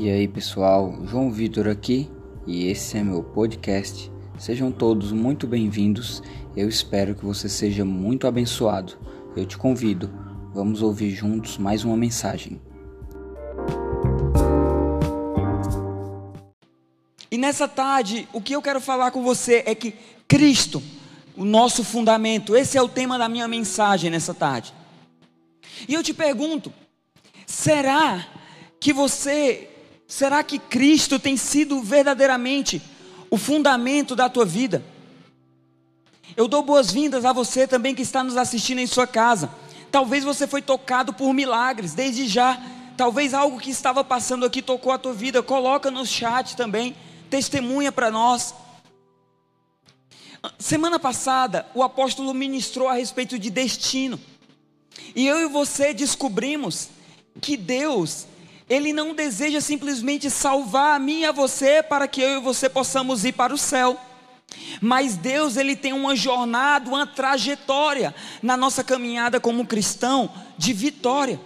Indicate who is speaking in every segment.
Speaker 1: E aí pessoal, João Vitor aqui e esse é meu podcast. Sejam todos muito bem-vindos. Eu espero que você seja muito abençoado. Eu te convido, vamos ouvir juntos mais uma mensagem.
Speaker 2: E nessa tarde, o que eu quero falar com você é que Cristo, o nosso fundamento, esse é o tema da minha mensagem nessa tarde. E eu te pergunto: será que você Será que Cristo tem sido verdadeiramente o fundamento da tua vida? Eu dou boas-vindas a você também que está nos assistindo em sua casa. Talvez você foi tocado por milagres desde já. Talvez algo que estava passando aqui tocou a tua vida. Coloca no chat também, testemunha para nós. Semana passada, o apóstolo ministrou a respeito de destino. E eu e você descobrimos que Deus ele não deseja simplesmente salvar a mim e a você para que eu e você possamos ir para o céu. Mas Deus, ele tem uma jornada, uma trajetória na nossa caminhada como cristão de vitória.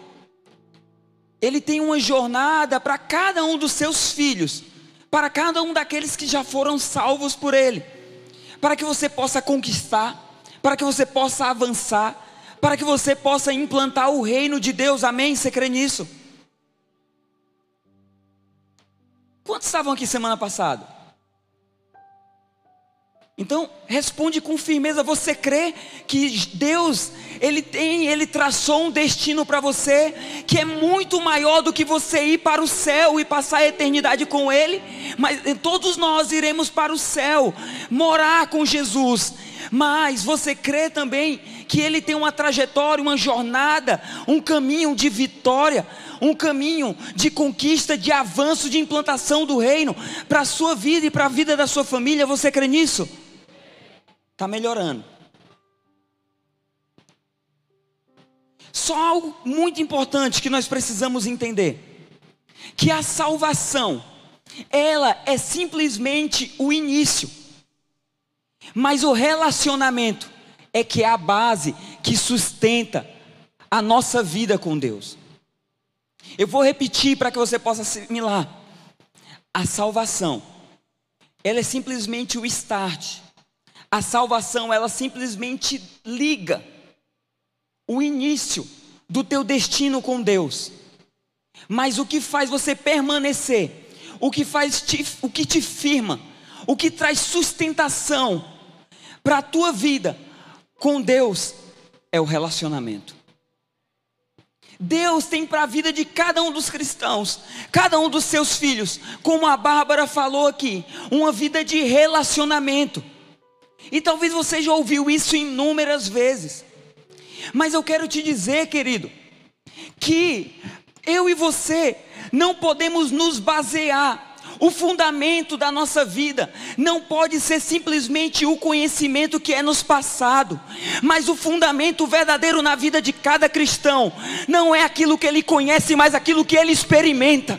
Speaker 2: Ele tem uma jornada para cada um dos seus filhos, para cada um daqueles que já foram salvos por ele, para que você possa conquistar, para que você possa avançar, para que você possa implantar o reino de Deus. Amém? Você crê nisso? Quantos estavam aqui semana passada? Então, responde com firmeza, você crê que Deus, ele tem, ele traçou um destino para você que é muito maior do que você ir para o céu e passar a eternidade com ele, mas todos nós iremos para o céu, morar com Jesus. Mas você crê também que ele tem uma trajetória, uma jornada, um caminho de vitória, um caminho de conquista, de avanço, de implantação do reino para a sua vida e para a vida da sua família. Você crê nisso? Está melhorando. Só algo muito importante que nós precisamos entender: que a salvação, ela é simplesmente o início, mas o relacionamento é que é a base que sustenta a nossa vida com Deus. Eu vou repetir para que você possa assimilar. A salvação, ela é simplesmente o start. A salvação, ela simplesmente liga o início do teu destino com Deus. Mas o que faz você permanecer, o que faz te, o que te firma, o que traz sustentação para a tua vida com Deus é o relacionamento. Deus tem para a vida de cada um dos cristãos, cada um dos seus filhos, como a Bárbara falou aqui, uma vida de relacionamento. E talvez você já ouviu isso inúmeras vezes. Mas eu quero te dizer, querido, que eu e você não podemos nos basear o fundamento da nossa vida não pode ser simplesmente o conhecimento que é nos passado, mas o fundamento verdadeiro na vida de cada cristão não é aquilo que ele conhece, mas aquilo que ele experimenta.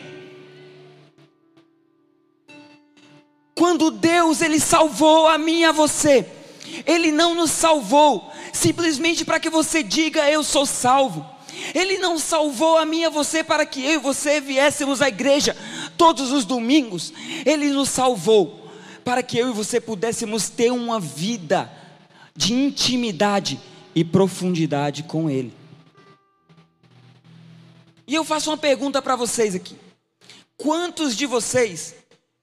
Speaker 2: Quando Deus ele salvou a mim e a você, ele não nos salvou simplesmente para que você diga eu sou salvo. Ele não salvou a mim e a você para que eu e você viéssemos à igreja todos os domingos. Ele nos salvou para que eu e você pudéssemos ter uma vida de intimidade e profundidade com Ele. E eu faço uma pergunta para vocês aqui: quantos de vocês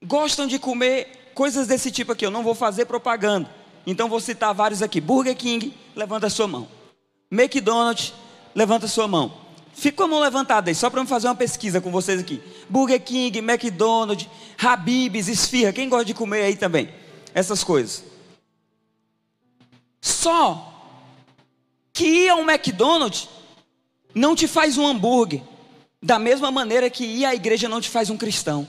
Speaker 2: gostam de comer coisas desse tipo aqui? Eu não vou fazer propaganda, então vou citar vários aqui: Burger King, levanta a sua mão. McDonald's, levanta a sua mão. Fica a mão levantada aí, só para eu fazer uma pesquisa com vocês aqui. Burger King, McDonald's, Habib's, Esfirra. Quem gosta de comer aí também? Essas coisas. Só que ir ao McDonald's não te faz um hambúrguer. Da mesma maneira que ir à igreja não te faz um cristão.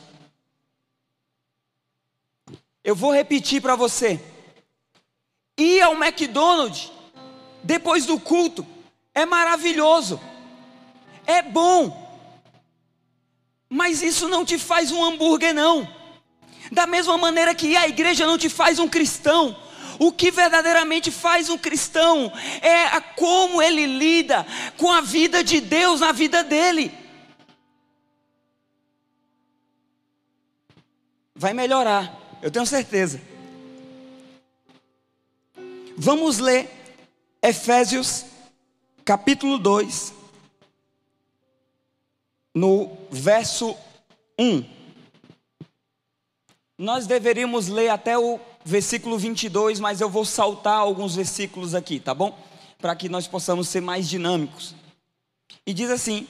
Speaker 2: Eu vou repetir para você. Ir ao McDonald's depois do culto é maravilhoso é bom, mas isso não te faz um hambúrguer, não. Da mesma maneira que a igreja não te faz um cristão, o que verdadeiramente faz um cristão é a como ele lida com a vida de Deus na vida dele. vai melhorar, eu tenho certeza. Vamos ler Efésios capítulo 2, no verso 1. Nós deveríamos ler até o versículo 22, mas eu vou saltar alguns versículos aqui, tá bom? Para que nós possamos ser mais dinâmicos. E diz assim: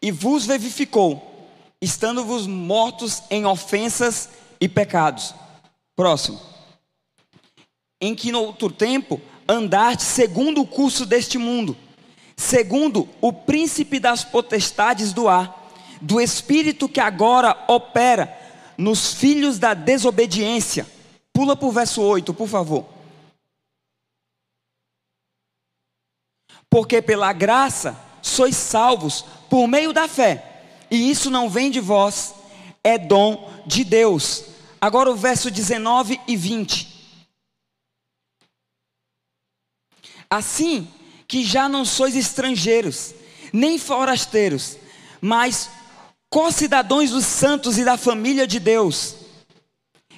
Speaker 2: E vos vivificou, estando-vos mortos em ofensas e pecados. Próximo. Em que no outro tempo andaste segundo o curso deste mundo, segundo o príncipe das potestades do ar, do espírito que agora opera nos filhos da desobediência. Pula para o verso 8, por favor. Porque pela graça sois salvos por meio da fé, e isso não vem de vós, é dom de Deus. Agora o verso 19 e 20. Assim que já não sois estrangeiros, nem forasteiros, mas co-cidadãos dos santos e da família de Deus,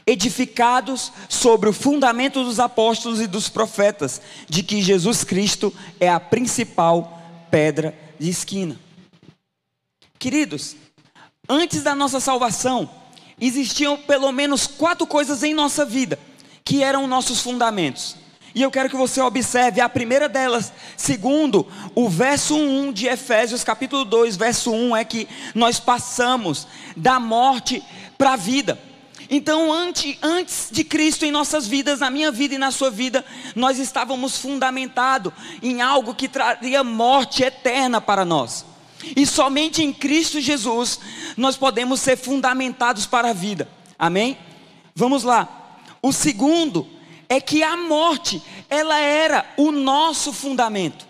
Speaker 2: edificados sobre o fundamento dos apóstolos e dos profetas, de que Jesus Cristo é a principal pedra de esquina. Queridos, antes da nossa salvação, existiam pelo menos quatro coisas em nossa vida que eram nossos fundamentos. E eu quero que você observe a primeira delas, segundo o verso 1 de Efésios, capítulo 2, verso 1, é que nós passamos da morte para a vida. Então, antes, antes de Cristo em nossas vidas, na minha vida e na sua vida, nós estávamos fundamentados em algo que traria morte eterna para nós. E somente em Cristo Jesus nós podemos ser fundamentados para a vida. Amém? Vamos lá. O segundo é que a morte, ela era o nosso fundamento.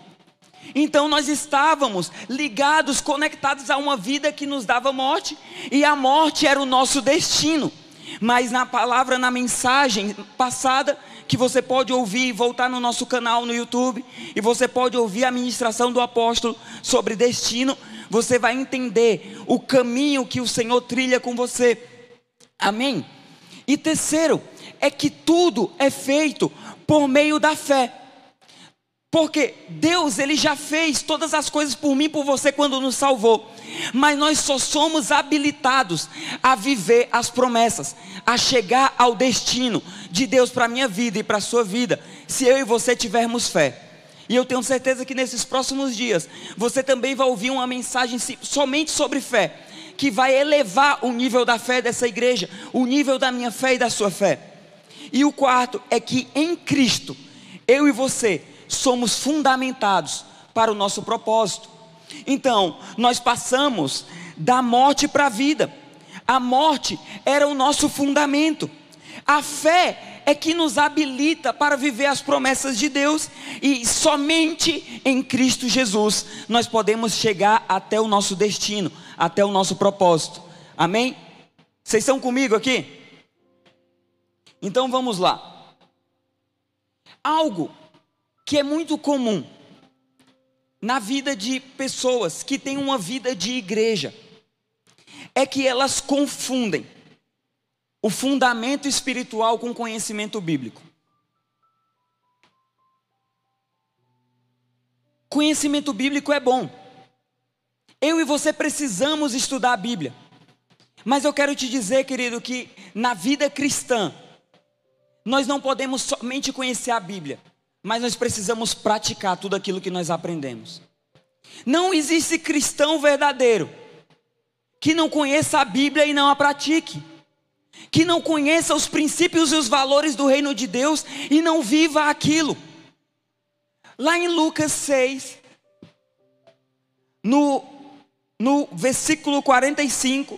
Speaker 2: Então nós estávamos ligados, conectados a uma vida que nos dava morte, e a morte era o nosso destino. Mas na palavra, na mensagem passada, que você pode ouvir e voltar no nosso canal no YouTube, e você pode ouvir a ministração do apóstolo sobre destino, você vai entender o caminho que o Senhor trilha com você. Amém? E terceiro, é que tudo é feito por meio da fé. Porque Deus, Ele já fez todas as coisas por mim, por você, quando nos salvou. Mas nós só somos habilitados a viver as promessas, a chegar ao destino de Deus para a minha vida e para a sua vida, se eu e você tivermos fé. E eu tenho certeza que nesses próximos dias, você também vai ouvir uma mensagem somente sobre fé, que vai elevar o nível da fé dessa igreja, o nível da minha fé e da sua fé. E o quarto é que em Cristo, eu e você somos fundamentados para o nosso propósito. Então, nós passamos da morte para a vida. A morte era o nosso fundamento. A fé é que nos habilita para viver as promessas de Deus e somente em Cristo Jesus nós podemos chegar até o nosso destino, até o nosso propósito. Amém? Vocês estão comigo aqui? Então vamos lá. Algo que é muito comum na vida de pessoas que têm uma vida de igreja é que elas confundem o fundamento espiritual com conhecimento bíblico. Conhecimento bíblico é bom. Eu e você precisamos estudar a Bíblia. Mas eu quero te dizer, querido, que na vida cristã, nós não podemos somente conhecer a Bíblia, mas nós precisamos praticar tudo aquilo que nós aprendemos. Não existe cristão verdadeiro que não conheça a Bíblia e não a pratique, que não conheça os princípios e os valores do reino de Deus e não viva aquilo. Lá em Lucas 6, no, no versículo 45,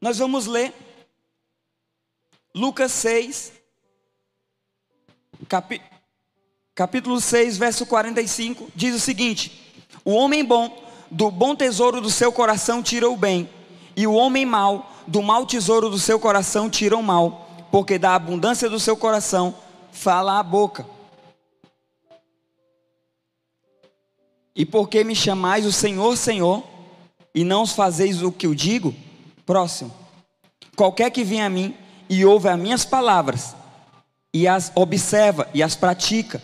Speaker 2: nós vamos ler. Lucas 6, capi, capítulo 6, verso 45, diz o seguinte: O homem bom, do bom tesouro do seu coração, tira o bem, e o homem mau, do mau tesouro do seu coração, tira o mal, porque da abundância do seu coração fala a boca. E por que me chamais o Senhor, Senhor, e não os fazeis o que eu digo? Próximo. Qualquer que vem a mim e ouve as minhas palavras e as observa e as pratica,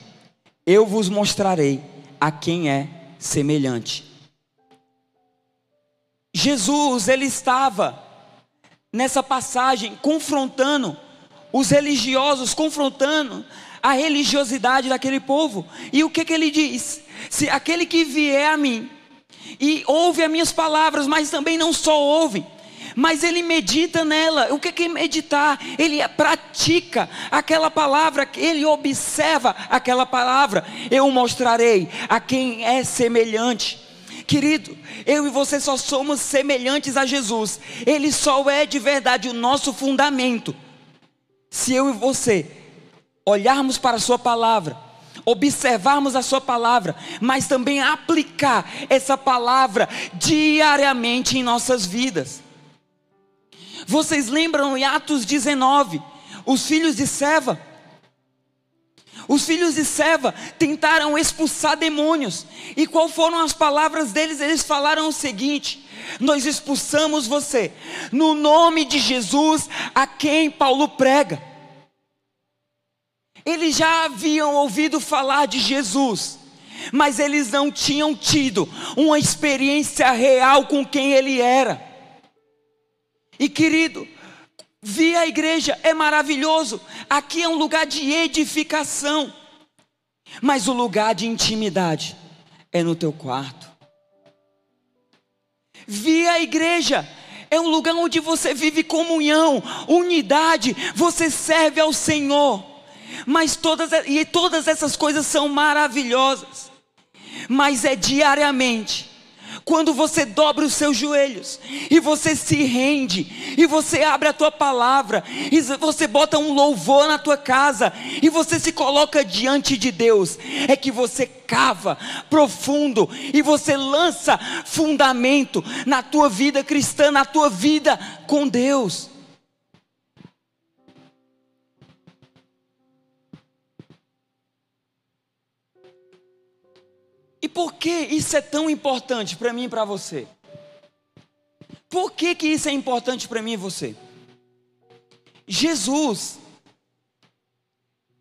Speaker 2: eu vos mostrarei a quem é semelhante. Jesus, ele estava nessa passagem confrontando os religiosos, confrontando a religiosidade daquele povo. E o que, que ele diz? Se aquele que vier a mim e ouve as minhas palavras, mas também não só ouve, mas ele medita nela. O que é meditar? Ele pratica aquela palavra, ele observa aquela palavra. Eu mostrarei a quem é semelhante. Querido, eu e você só somos semelhantes a Jesus. Ele só é de verdade o nosso fundamento. Se eu e você olharmos para a Sua palavra, observarmos a Sua palavra, mas também aplicar essa palavra diariamente em nossas vidas. Vocês lembram em Atos 19, os filhos de Seva? Os filhos de Seva tentaram expulsar demônios. E qual foram as palavras deles? Eles falaram o seguinte: Nós expulsamos você no nome de Jesus, a quem Paulo prega. Eles já haviam ouvido falar de Jesus, mas eles não tinham tido uma experiência real com quem ele era. E querido, vir a igreja é maravilhoso. Aqui é um lugar de edificação. Mas o lugar de intimidade é no teu quarto. Vir a igreja é um lugar onde você vive comunhão, unidade, você serve ao Senhor. Mas todas e todas essas coisas são maravilhosas. Mas é diariamente quando você dobra os seus joelhos e você se rende e você abre a tua palavra e você bota um louvor na tua casa e você se coloca diante de Deus, é que você cava profundo e você lança fundamento na tua vida cristã, na tua vida com Deus. Por que isso é tão importante para mim e para você? Por que, que isso é importante para mim e você? Jesus,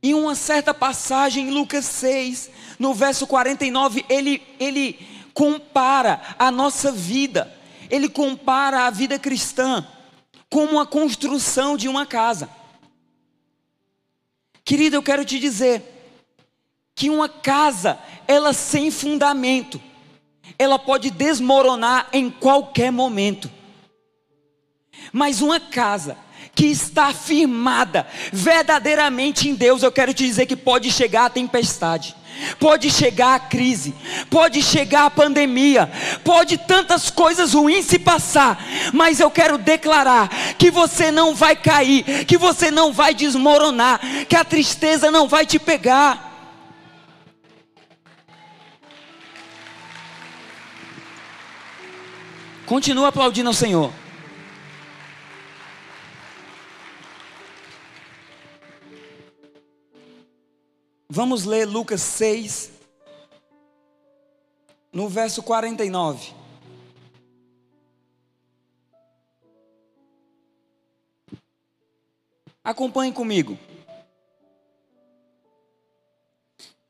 Speaker 2: em uma certa passagem em Lucas 6, no verso 49, ele, ele compara a nossa vida, ele compara a vida cristã como a construção de uma casa. Querido, eu quero te dizer, que uma casa, ela sem fundamento, ela pode desmoronar em qualquer momento. Mas uma casa que está firmada verdadeiramente em Deus, eu quero te dizer que pode chegar a tempestade, pode chegar a crise, pode chegar a pandemia, pode tantas coisas ruins se passar, mas eu quero declarar que você não vai cair, que você não vai desmoronar, que a tristeza não vai te pegar. Continua aplaudindo ao Senhor. Vamos ler Lucas 6, no verso 49. Acompanhe comigo.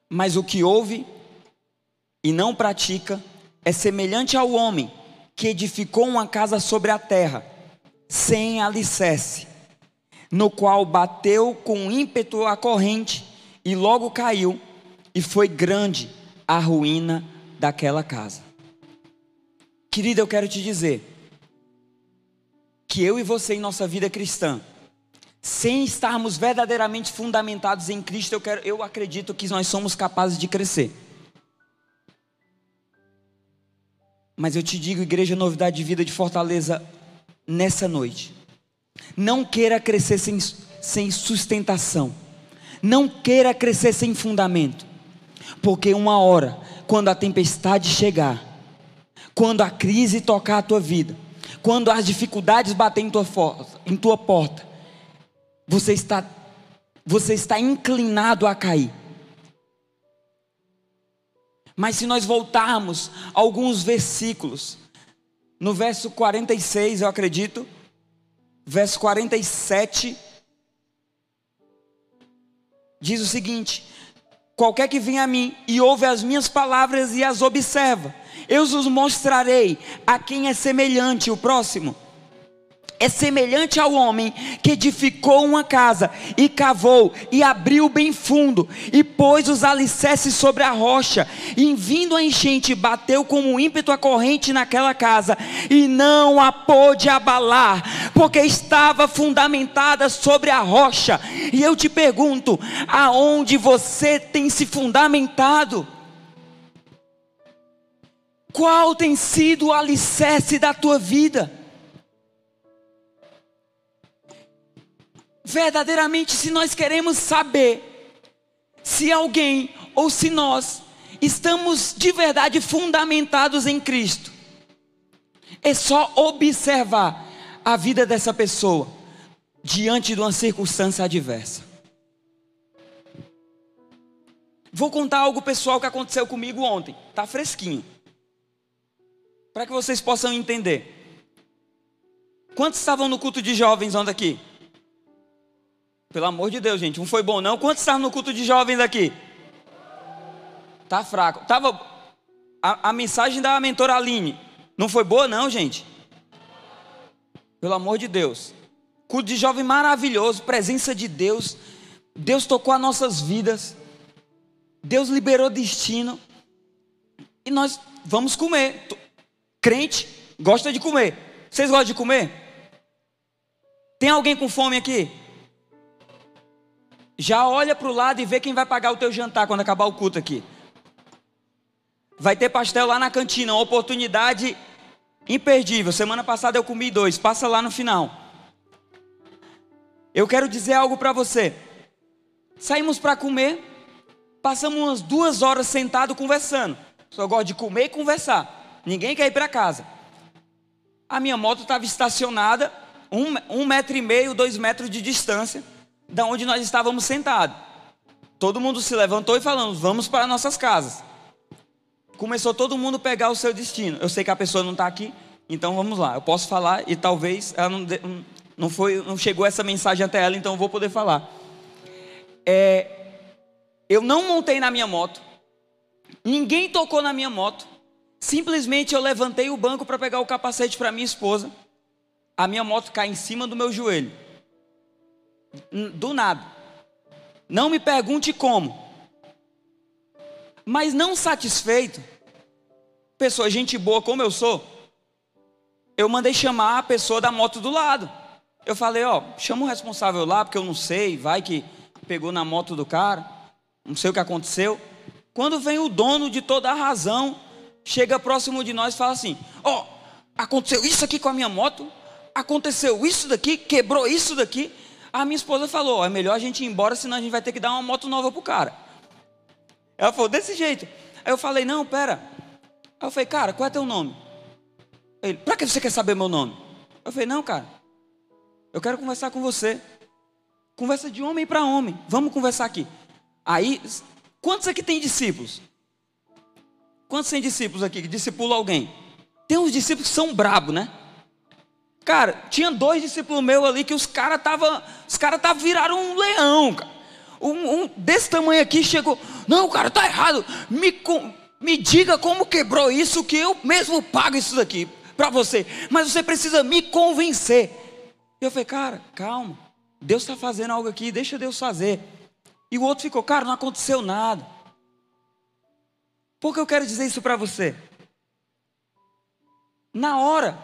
Speaker 2: Mas o que ouve e não pratica é semelhante ao homem que edificou uma casa sobre a terra, sem alicerce, no qual bateu com ímpeto a corrente e logo caiu, e foi grande a ruína daquela casa. Querida, eu quero te dizer que eu e você em nossa vida cristã, sem estarmos verdadeiramente fundamentados em Cristo, eu, quero, eu acredito que nós somos capazes de crescer. Mas eu te digo, Igreja Novidade de Vida de Fortaleza, nessa noite, não queira crescer sem, sem sustentação, não queira crescer sem fundamento, porque uma hora, quando a tempestade chegar, quando a crise tocar a tua vida, quando as dificuldades baterem em tua, em tua porta, você está, você está inclinado a cair. Mas se nós voltarmos alguns versículos, no verso 46, eu acredito, verso 47, diz o seguinte: Qualquer que venha a mim e ouve as minhas palavras e as observa, eu os mostrarei a quem é semelhante o próximo é semelhante ao homem que edificou uma casa e cavou e abriu bem fundo e pôs os alicerces sobre a rocha. E vindo a enchente bateu como ímpeto a corrente naquela casa e não a pôde abalar porque estava fundamentada sobre a rocha. E eu te pergunto aonde você tem se fundamentado? Qual tem sido o alicerce da tua vida verdadeiramente, se nós queremos saber se alguém ou se nós estamos de verdade fundamentados em Cristo, é só observar a vida dessa pessoa diante de uma circunstância adversa. Vou contar algo pessoal que aconteceu comigo ontem, tá fresquinho. Para que vocês possam entender. Quantos estavam no culto de jovens ontem aqui? Pelo amor de Deus, gente. Um foi bom, não? Quantos estavam no culto de jovens aqui? Tá fraco. Tava. A, a mensagem da mentora Aline. Não foi boa, não, gente? Pelo amor de Deus. Culto de jovem maravilhoso. Presença de Deus. Deus tocou as nossas vidas. Deus liberou destino. E nós vamos comer. Crente gosta de comer. Vocês gostam de comer? Tem alguém com fome aqui? Já olha para o lado e vê quem vai pagar o teu jantar quando acabar o culto aqui. Vai ter pastel lá na cantina, uma oportunidade imperdível. Semana passada eu comi dois, passa lá no final. Eu quero dizer algo para você. Saímos para comer, passamos umas duas horas sentado conversando. Só gosto de comer e conversar. Ninguém quer ir para casa. A minha moto estava estacionada, um, um metro e meio, dois metros de distância da onde nós estávamos sentados. Todo mundo se levantou e falando: vamos para nossas casas. Começou todo mundo a pegar o seu destino. Eu sei que a pessoa não está aqui, então vamos lá. Eu posso falar e talvez ela não, não, foi, não chegou essa mensagem até ela, então eu vou poder falar. É, eu não montei na minha moto, ninguém tocou na minha moto. Simplesmente eu levantei o banco para pegar o capacete para minha esposa. A minha moto cai em cima do meu joelho do nada. Não me pergunte como. Mas não satisfeito, pessoa, gente boa como eu sou, eu mandei chamar a pessoa da moto do lado. Eu falei, ó, chama o responsável lá, porque eu não sei, vai que pegou na moto do cara, não sei o que aconteceu. Quando vem o dono de toda a razão, chega próximo de nós e fala assim: ó, aconteceu isso aqui com a minha moto, aconteceu isso daqui, quebrou isso daqui. A minha esposa falou: é melhor a gente ir embora, senão a gente vai ter que dar uma moto nova pro cara. Ela falou: desse jeito. Aí eu falei: não, pera. Aí eu falei: cara, qual é teu nome? Ele: pra que você quer saber meu nome? Eu falei: não, cara. Eu quero conversar com você. Conversa de homem para homem. Vamos conversar aqui. Aí, quantos aqui tem discípulos? Quantos tem discípulos aqui que discipulam alguém? Tem uns discípulos que são brabos, né? Cara, tinha dois discípulos meus ali que os caras tava, os caras tava viraram um leão, cara. Um, um, desse tamanho aqui chegou, não, cara, tá errado. Me, me diga como quebrou isso que eu mesmo pago isso daqui para você. Mas você precisa me convencer. Eu falei, cara, calma. Deus está fazendo algo aqui, deixa Deus fazer. E o outro ficou, cara, não aconteceu nada. Por que eu quero dizer isso para você? Na hora,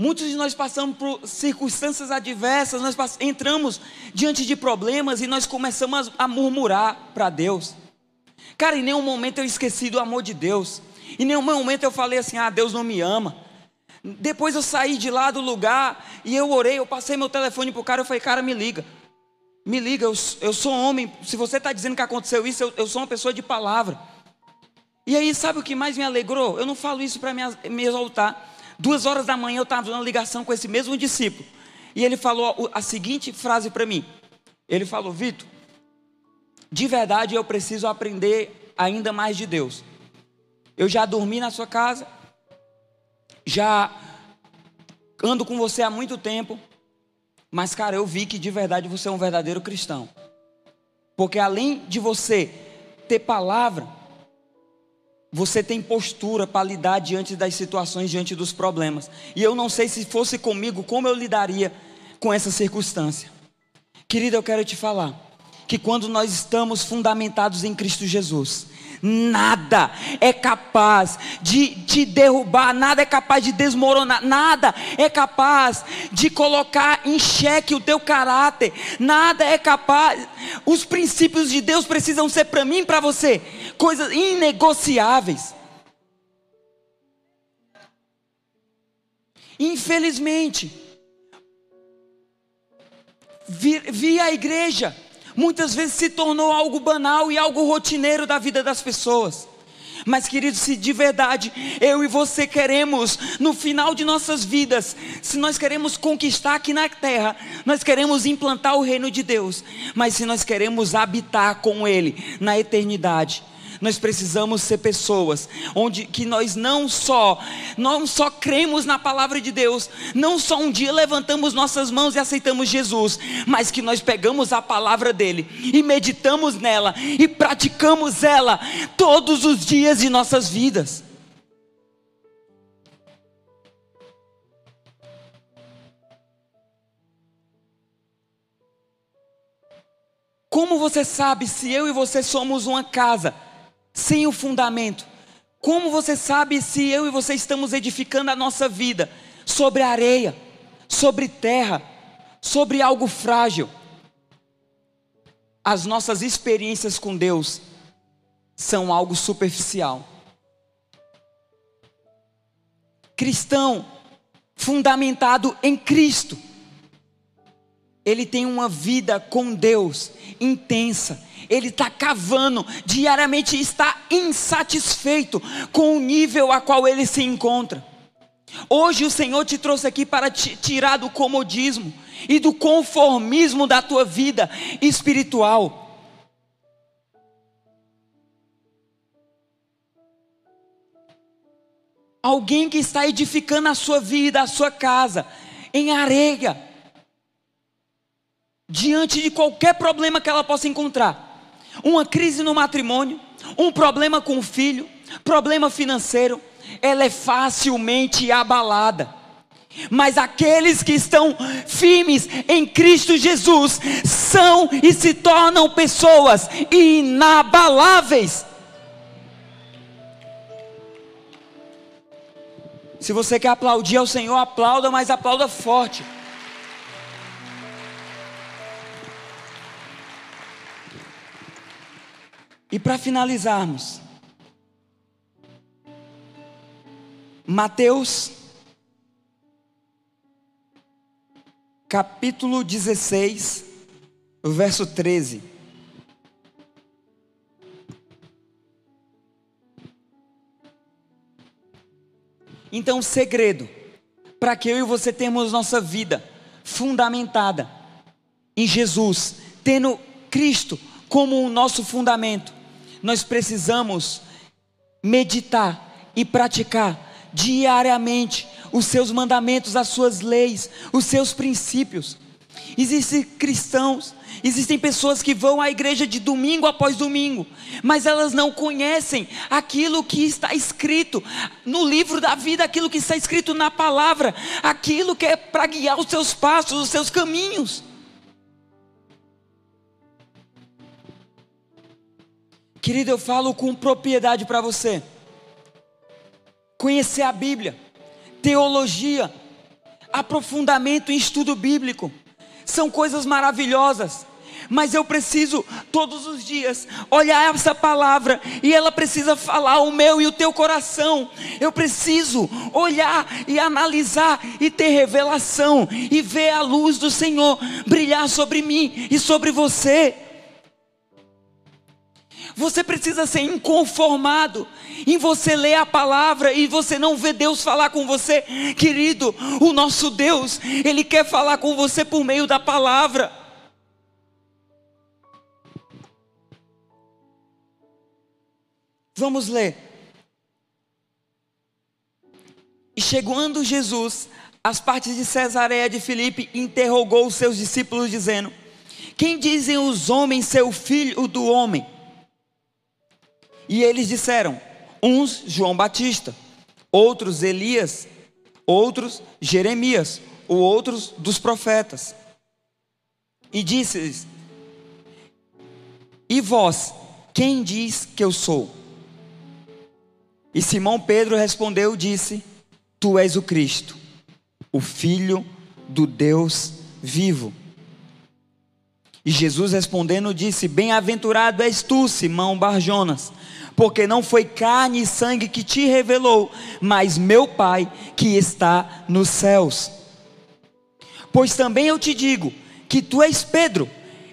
Speaker 2: Muitos de nós passamos por circunstâncias adversas, nós entramos diante de problemas e nós começamos a murmurar para Deus. Cara, em nenhum momento eu esqueci do amor de Deus. Em nenhum momento eu falei assim: ah, Deus não me ama. Depois eu saí de lá do lugar e eu orei, eu passei meu telefone para o cara, eu falei: cara, me liga. Me liga, eu, eu sou homem. Se você está dizendo que aconteceu isso, eu, eu sou uma pessoa de palavra. E aí, sabe o que mais me alegrou? Eu não falo isso para me, me exaltar. Duas horas da manhã eu estava na ligação com esse mesmo discípulo. E ele falou a seguinte frase para mim. Ele falou, Vitor, de verdade eu preciso aprender ainda mais de Deus. Eu já dormi na sua casa, já ando com você há muito tempo, Mas, cara, eu vi que de verdade você é um verdadeiro cristão. Porque além de você ter palavra, você tem postura para lidar diante das situações, diante dos problemas. E eu não sei se fosse comigo, como eu lidaria com essa circunstância. Querida, eu quero te falar que quando nós estamos fundamentados em Cristo Jesus, nada é capaz de te derrubar, nada é capaz de desmoronar, nada é capaz de colocar em xeque o teu caráter, nada é capaz. Os princípios de Deus precisam ser para mim e para você coisas inegociáveis. Infelizmente, vi, vi a igreja muitas vezes se tornou algo banal e algo rotineiro da vida das pessoas. Mas, queridos, se de verdade eu e você queremos, no final de nossas vidas, se nós queremos conquistar aqui na terra, nós queremos implantar o reino de Deus, mas se nós queremos habitar com Ele na eternidade, nós precisamos ser pessoas onde que nós não só não só cremos na palavra de Deus, não só um dia levantamos nossas mãos e aceitamos Jesus, mas que nós pegamos a palavra dele e meditamos nela e praticamos ela todos os dias de nossas vidas. Como você sabe se eu e você somos uma casa? Sem o fundamento. Como você sabe se eu e você estamos edificando a nossa vida sobre areia, sobre terra, sobre algo frágil? As nossas experiências com Deus são algo superficial. Cristão fundamentado em Cristo, ele tem uma vida com Deus intensa, ele está cavando, diariamente está insatisfeito com o nível a qual ele se encontra. Hoje o Senhor te trouxe aqui para te tirar do comodismo e do conformismo da tua vida espiritual. Alguém que está edificando a sua vida, a sua casa, em areia, diante de qualquer problema que ela possa encontrar uma crise no matrimônio, um problema com o filho, problema financeiro, ela é facilmente abalada. Mas aqueles que estão firmes em Cristo Jesus são e se tornam pessoas inabaláveis. Se você quer aplaudir ao Senhor, aplauda, mas aplauda forte. E para finalizarmos, Mateus, capítulo 16, verso 13. Então, o segredo para que eu e você tenhamos nossa vida fundamentada em Jesus, tendo Cristo como o nosso fundamento, nós precisamos meditar e praticar diariamente os seus mandamentos, as suas leis, os seus princípios. Existem cristãos, existem pessoas que vão à igreja de domingo após domingo, mas elas não conhecem aquilo que está escrito no livro da vida, aquilo que está escrito na palavra, aquilo que é para guiar os seus passos, os seus caminhos. Querido, eu falo com propriedade para você. Conhecer a Bíblia, teologia, aprofundamento em estudo bíblico, são coisas maravilhosas. Mas eu preciso todos os dias olhar essa palavra e ela precisa falar o meu e o teu coração. Eu preciso olhar e analisar e ter revelação e ver a luz do Senhor brilhar sobre mim e sobre você. Você precisa ser inconformado em você ler a palavra e você não ver Deus falar com você, querido. O nosso Deus, Ele quer falar com você por meio da palavra. Vamos ler. E chegando Jesus as partes de Cesareia de Filipe, interrogou os seus discípulos, dizendo: Quem dizem os homens ser o filho do homem? E eles disseram: Uns João Batista, outros Elias, outros Jeremias, ou outros dos profetas. E disse-lhes: E vós, quem diz que eu sou? E Simão Pedro respondeu e disse: Tu és o Cristo, o Filho do Deus vivo. E Jesus respondendo disse: Bem-aventurado és tu, Simão Barjonas, porque não foi carne e sangue que te revelou, mas meu Pai que está nos céus. Pois também eu te digo que tu és Pedro,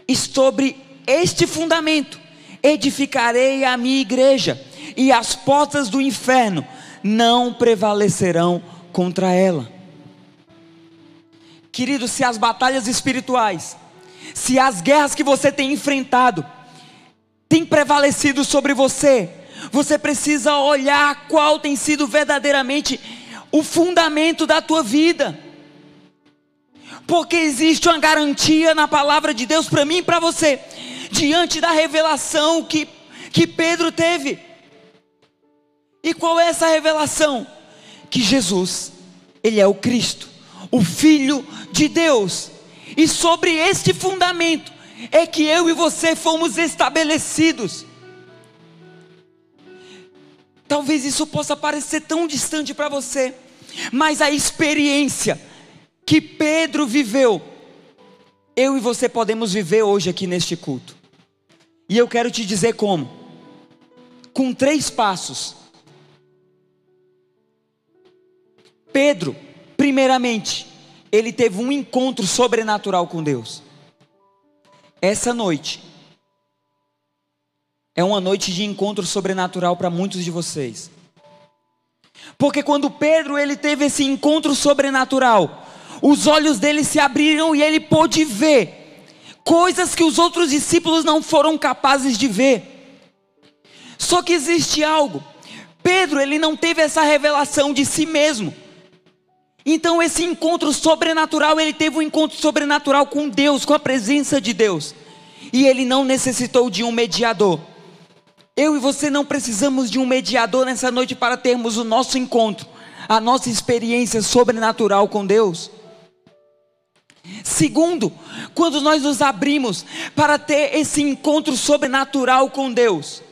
Speaker 2: e sobre este fundamento edificarei a minha igreja, e as portas do inferno não prevalecerão contra ela. Querido, se as batalhas espirituais, se as guerras que você tem enfrentado, têm prevalecido sobre você, você precisa olhar qual tem sido verdadeiramente o fundamento da tua vida. Porque existe uma garantia na palavra de Deus para mim e para você, diante da revelação que, que Pedro teve. E qual é essa revelação? Que Jesus, Ele é o Cristo, o Filho de Deus. E sobre este fundamento é que eu e você fomos estabelecidos. Talvez isso possa parecer tão distante para você, mas a experiência que Pedro viveu, eu e você podemos viver hoje aqui neste culto. E eu quero te dizer como. Com três passos. Pedro, primeiramente, ele teve um encontro sobrenatural com Deus. Essa noite é uma noite de encontro sobrenatural para muitos de vocês. Porque quando Pedro ele teve esse encontro sobrenatural, os olhos dele se abriram e ele pôde ver coisas que os outros discípulos não foram capazes de ver. Só que existe algo. Pedro, ele não teve essa revelação de si mesmo. Então esse encontro sobrenatural, ele teve um encontro sobrenatural com Deus, com a presença de Deus. E ele não necessitou de um mediador. Eu e você não precisamos de um mediador nessa noite para termos o nosso encontro, a nossa experiência sobrenatural com Deus. Segundo, quando nós nos abrimos para ter esse encontro sobrenatural com Deus,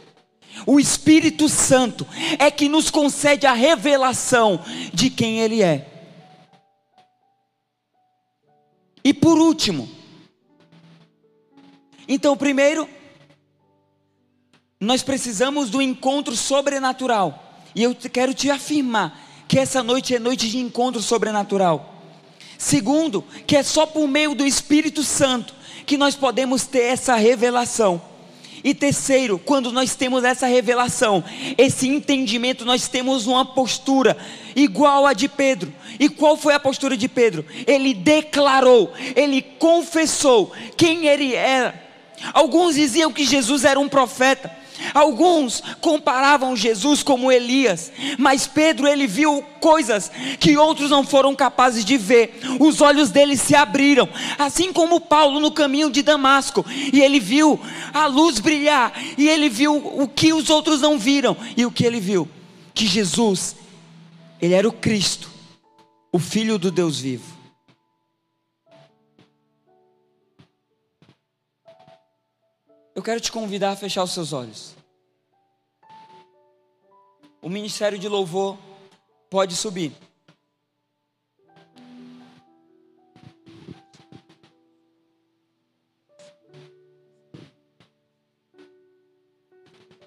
Speaker 2: o Espírito Santo é que nos concede a revelação de quem Ele é. E por último, então, primeiro, nós precisamos do encontro sobrenatural. E eu quero te afirmar que essa noite é noite de encontro sobrenatural. Segundo, que é só por meio do Espírito Santo que nós podemos ter essa revelação. E terceiro, quando nós temos essa revelação, esse entendimento, nós temos uma postura igual a de Pedro. E qual foi a postura de Pedro? Ele declarou, ele confessou quem ele era. Alguns diziam que Jesus era um profeta. Alguns comparavam Jesus como Elias, mas Pedro ele viu coisas que outros não foram capazes de ver. Os olhos dele se abriram, assim como Paulo no caminho de Damasco, e ele viu a luz brilhar, e ele viu o que os outros não viram. E o que ele viu? Que Jesus ele era o Cristo, o filho do Deus vivo. Eu quero te convidar a fechar os seus olhos. O ministério de louvor pode subir.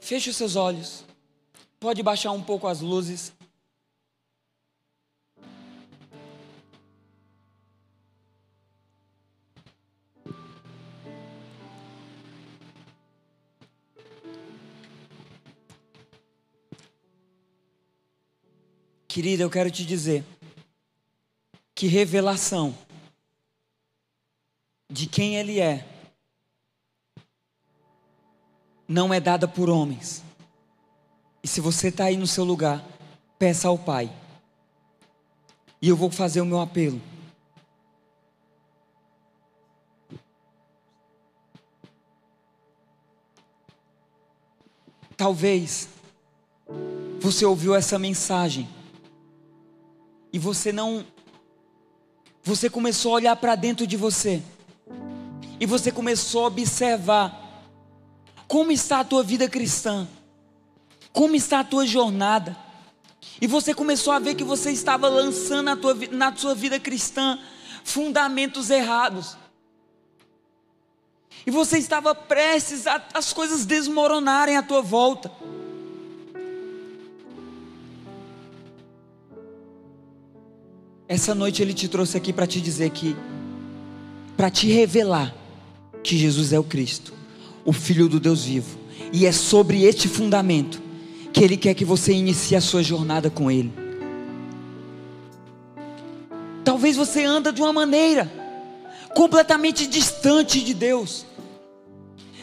Speaker 2: Feche os seus olhos. Pode baixar um pouco as luzes. Querida, eu quero te dizer que revelação de quem Ele é não é dada por homens. E se você está aí no seu lugar, peça ao Pai. E eu vou fazer o meu apelo. Talvez você ouviu essa mensagem e você não você começou a olhar para dentro de você e você começou a observar como está a tua vida cristã, como está a tua jornada, e você começou a ver que você estava lançando na, tua, na sua vida cristã fundamentos errados. E você estava prestes a as coisas desmoronarem à tua volta. Essa noite ele te trouxe aqui para te dizer que, para te revelar que Jesus é o Cristo, o Filho do Deus vivo, e é sobre este fundamento que ele quer que você inicie a sua jornada com ele. Talvez você anda de uma maneira completamente distante de Deus.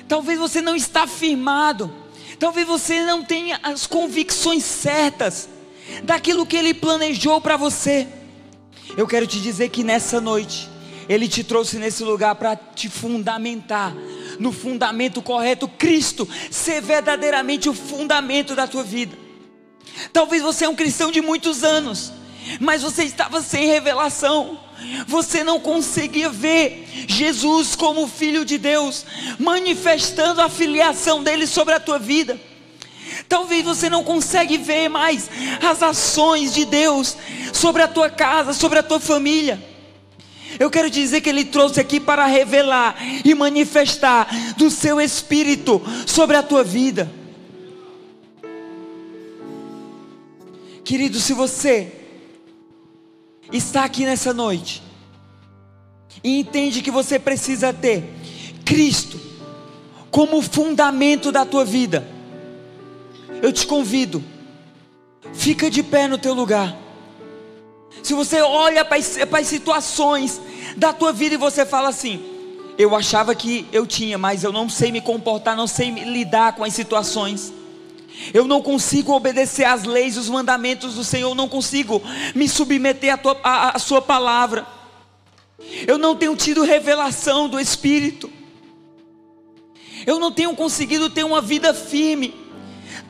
Speaker 2: Talvez você não está firmado. Talvez você não tenha as convicções certas daquilo que ele planejou para você. Eu quero te dizer que nessa noite, Ele te trouxe nesse lugar para te fundamentar no fundamento correto, Cristo ser verdadeiramente o fundamento da tua vida. Talvez você é um cristão de muitos anos, mas você estava sem revelação. Você não conseguia ver Jesus como Filho de Deus, manifestando a filiação dele sobre a tua vida. Talvez você não consegue ver mais as ações de Deus sobre a tua casa, sobre a tua família. Eu quero dizer que Ele trouxe aqui para revelar e manifestar do seu Espírito sobre a tua vida. Querido, se você está aqui nessa noite e entende que você precisa ter Cristo como fundamento da tua vida, eu te convido, fica de pé no teu lugar. Se você olha para as situações da tua vida e você fala assim: eu achava que eu tinha, mas eu não sei me comportar, não sei lidar com as situações. Eu não consigo obedecer às leis, os mandamentos do Senhor, eu não consigo me submeter à, tua, à, à Sua palavra. Eu não tenho tido revelação do Espírito. Eu não tenho conseguido ter uma vida firme.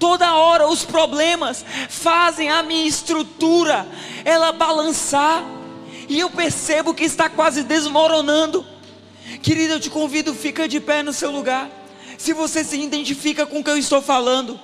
Speaker 2: Toda hora os problemas fazem a minha estrutura ela balançar e eu percebo que está quase desmoronando. Querido, eu te convido, fica de pé no seu lugar. Se você se identifica com o que eu estou falando,